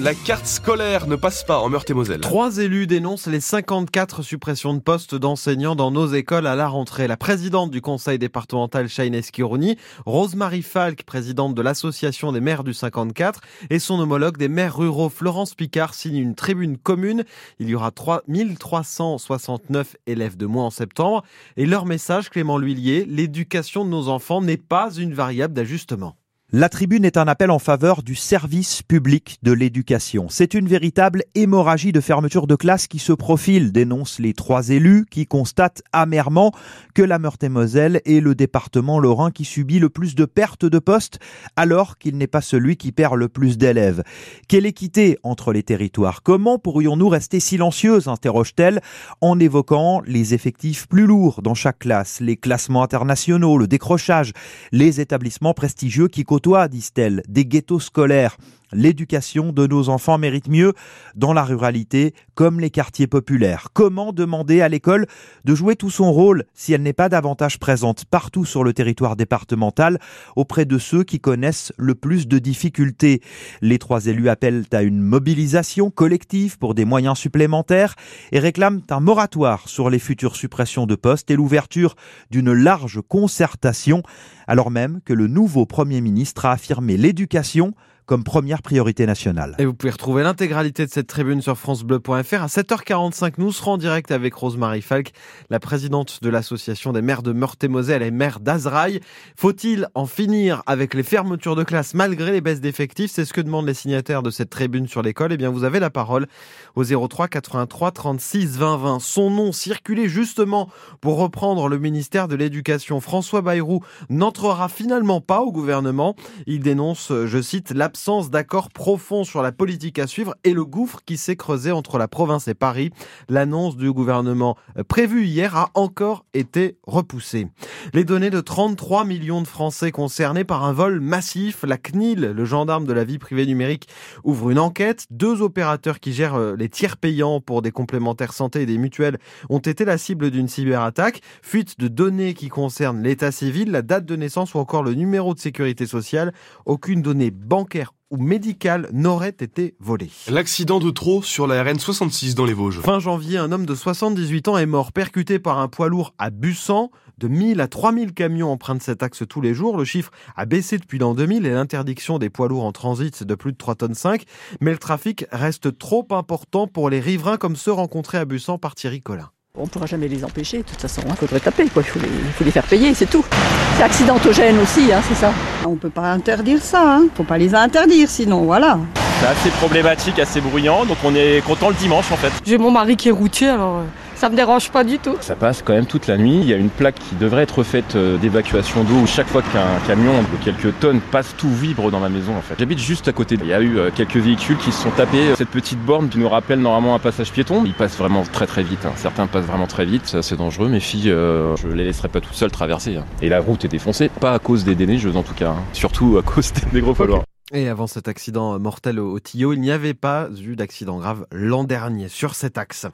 la carte scolaire ne passe pas en Meurthe-et-Moselle. Trois élus dénoncent les 54 suppressions de postes d'enseignants dans nos écoles à la rentrée. La présidente du conseil départemental Shaine Eschirouni, Rosemary Falk, présidente de l'association des maires du 54, et son homologue des maires ruraux Florence Picard signent une tribune commune. Il y aura 3369 élèves de moins en septembre. Et leur message, Clément L'Huillier, l'éducation de nos enfants n'est pas une variable d'ajustement. La tribune est un appel en faveur du service public de l'éducation. C'est une véritable hémorragie de fermeture de classe qui se profile, dénoncent les trois élus qui constatent amèrement que la Meurthe-et-Moselle est le département lorrain qui subit le plus de pertes de postes alors qu'il n'est pas celui qui perd le plus d'élèves. Quelle équité entre les territoires? Comment pourrions-nous rester silencieuses? interroge-t-elle en évoquant les effectifs plus lourds dans chaque classe, les classements internationaux, le décrochage, les établissements prestigieux qui côtoient, disent-elles, des ghettos scolaires. L'éducation de nos enfants mérite mieux dans la ruralité comme les quartiers populaires. Comment demander à l'école de jouer tout son rôle si elle n'est pas davantage présente partout sur le territoire départemental auprès de ceux qui connaissent le plus de difficultés? Les trois élus appellent à une mobilisation collective pour des moyens supplémentaires et réclament un moratoire sur les futures suppressions de postes et l'ouverture d'une large concertation alors même que le nouveau Premier ministre a affirmé l'éducation comme première priorité nationale. Et vous pouvez retrouver l'intégralité de cette tribune sur francebleu.fr. À 7h45, nous serons en direct avec Rosemary Falk, la présidente de l'association des maires de Meurthe-et-Moselle et maires d'Azraï. Faut-il en finir avec les fermetures de classe malgré les baisses d'effectifs? C'est ce que demandent les signataires de cette tribune sur l'école. Eh bien, vous avez la parole au 03 83 36 20 20. Son nom circulait justement pour reprendre le ministère de l'Éducation. François Bayrou n'entrera finalement pas au gouvernement. Il dénonce, je cite, l'absence l'absence d'accord profond sur la politique à suivre et le gouffre qui s'est creusé entre la province et Paris. L'annonce du gouvernement euh, prévue hier a encore été repoussée. Les données de 33 millions de Français concernés par un vol massif, la CNIL, le gendarme de la vie privée numérique, ouvre une enquête. Deux opérateurs qui gèrent euh, les tiers payants pour des complémentaires santé et des mutuelles ont été la cible d'une cyberattaque. Fuite de données qui concernent l'état civil, la date de naissance ou encore le numéro de sécurité sociale. Aucune donnée bancaire ou médical n'aurait été volé. L'accident de trop sur la RN 66 dans les Vosges. Fin janvier, un homme de 78 ans est mort percuté par un poids lourd à Bussan. De 1000 à 3000 camions empruntent cet axe tous les jours. Le chiffre a baissé depuis l'an 2000 et l'interdiction des poids lourds en transit de plus de 3 tonnes 5. Mais le trafic reste trop important pour les riverains comme ceux rencontrés à Bussan par Thierry Collin. On ne pourra jamais les empêcher, de toute façon, il faudrait taper, quoi. Il, faut les, il faut les faire payer, c'est tout. C'est accidentogène aussi, hein, c'est ça. On ne peut pas interdire ça, il hein. ne faut pas les interdire, sinon voilà. C'est assez problématique, assez bruyant, donc on est content le dimanche en fait. J'ai mon mari qui est routier, alors euh, ça me dérange pas du tout. Ça passe quand même toute la nuit. Il y a une plaque qui devrait être faite euh, d'évacuation d'eau où chaque fois qu'un camion de quelques tonnes passe, tout vibre dans ma maison en fait. J'habite juste à côté. Il y a eu euh, quelques véhicules qui se sont tapés. Cette petite borne qui nous rappelle normalement un passage piéton. Il passe vraiment très très vite. Hein. Certains passent vraiment très vite. C'est assez dangereux. Mes filles, euh, je les laisserai pas toutes seules traverser. Hein. Et la route est défoncée. Pas à cause des déneigeuses en tout cas. Hein. Surtout à cause des gros faloirs. Et avant cet accident mortel au Tillot, il n'y avait pas eu d'accident grave l'an dernier sur cet axe.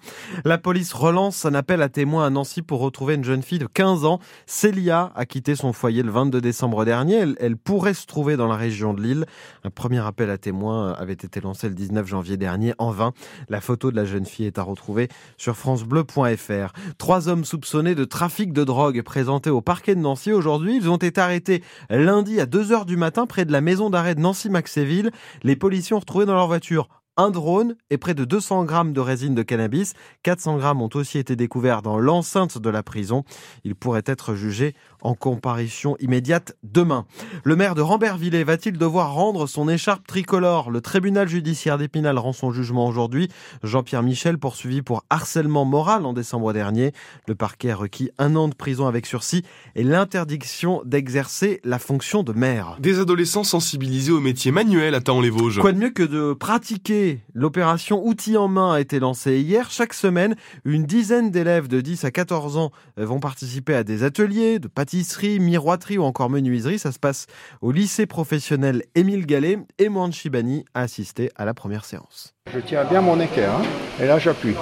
La police relance un appel à témoins à Nancy pour retrouver une jeune fille de 15 ans. Célia a quitté son foyer le 22 décembre dernier. Elle, pourrait se trouver dans la région de Lille. Un premier appel à témoins avait été lancé le 19 janvier dernier en vain. La photo de la jeune fille est à retrouver sur francebleu.fr. Trois hommes soupçonnés de trafic de drogue présentés au parquet de Nancy aujourd'hui. Ils ont été arrêtés lundi à 2 heures du matin près de la maison d'arrêt de Nancy Maxéville, les policiers ont retrouvé dans leur voiture un drone et près de 200 grammes de résine de cannabis. 400 grammes ont aussi été découverts dans l'enceinte de la prison. Ils pourraient être jugés en comparution immédiate demain. Le maire de Rambervillers va-t-il devoir rendre son écharpe tricolore? Le tribunal judiciaire d'Épinal rend son jugement aujourd'hui. Jean-Pierre Michel poursuivi pour harcèlement moral en décembre dernier. Le parquet a requis un an de prison avec sursis et l'interdiction d'exercer la fonction de maire. Des adolescents sensibilisés aux métiers manuels attendent les Vosges. Quoi de mieux que de pratiquer L'opération Outils en main a été lancée hier. Chaque semaine, une dizaine d'élèves de 10 à 14 ans euh, vont participer à des ateliers de pâtisserie, miroiterie ou encore menuiserie. Ça se passe au lycée professionnel Émile Gallet et Mohan Chibani a assisté à la première séance. Je tiens bien mon équerre hein. et là j'appuie.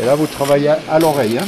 Et là vous travaillez à l'oreille. Hein.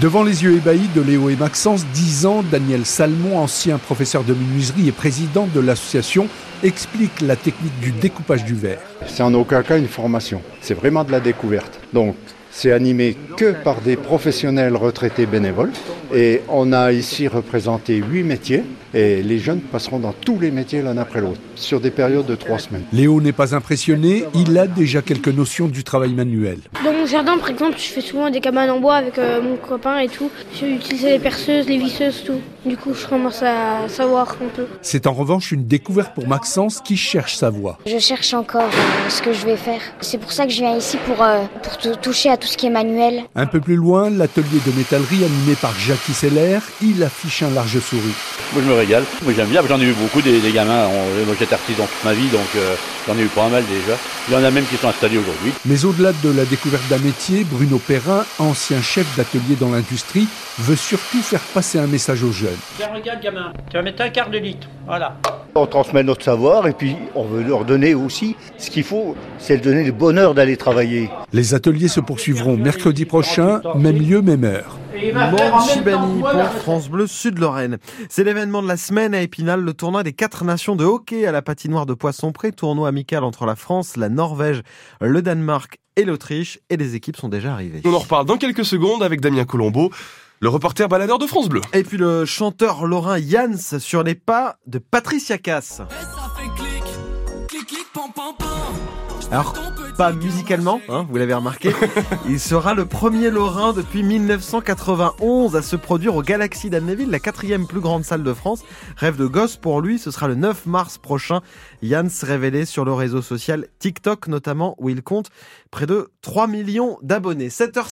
Devant les yeux ébahis de Léo et Maxence, 10 ans, Daniel Salmon, ancien professeur de menuiserie et président de l'association, explique la technique du découpage du verre. C'est en aucun cas une formation, c'est vraiment de la découverte. Donc c'est animé que par des professionnels retraités bénévoles et on a ici représenté huit métiers et les jeunes passeront dans tous les métiers l'un après l'autre sur des périodes de trois semaines. Léo n'est pas impressionné, il a déjà quelques notions du travail manuel. Dans mon jardin, par exemple, je fais souvent des cabanes en bois avec euh, mon copain et tout. J'ai utilisé les perceuses, les visseuses, tout. Du coup, je commence à savoir un peu. C'est en revanche une découverte pour Maxence qui cherche sa voie. Je cherche encore euh, ce que je vais faire. C'est pour ça que je viens ici pour, euh, pour toucher à tout ce qui est manuel. Un peu plus loin, l'atelier de métallerie animé par Jackie Seller, il affiche un large sourire. Moi je me régale, moi j'aime bien, j'en ai eu beaucoup des, des gamins, moi j'étais artisan toute ma vie donc euh, j'en ai eu pas mal déjà. Il y en a même qui sont installés aujourd'hui. Mais au-delà de la découverte d'un métier, Bruno Perrin, ancien chef d'atelier dans l'industrie, veut surtout faire passer un message aux jeunes. Tiens regarde gamin, tu vas mettre un quart de litre, voilà. On transmet notre savoir et puis on veut leur donner aussi ce qu'il faut, c'est leur donner le bonheur d'aller travailler. Les ateliers se poursuivront mercredi prochain, même lieu, même heure. Chibani pour France Bleu Sud-Lorraine. C'est l'événement de la semaine à Épinal, le tournoi des quatre nations de hockey à la patinoire de Poisson-Pré, tournoi amical entre la France, la Norvège, le Danemark et l'Autriche, et les équipes sont déjà arrivées. On en reparle dans quelques secondes avec Damien Colombo. Le reporter baladeur de France Bleu. Et puis le chanteur lorrain Jans sur les pas de Patricia Cass. Alors, pas musicalement, hein, vous l'avez remarqué, il sera le premier Lorrain depuis 1991 à se produire au Galaxy d'Amnéville, la quatrième plus grande salle de France. Rêve de gosse pour lui, ce sera le 9 mars prochain. Jans révélé sur le réseau social TikTok notamment, où il compte près de 3 millions d'abonnés. 7h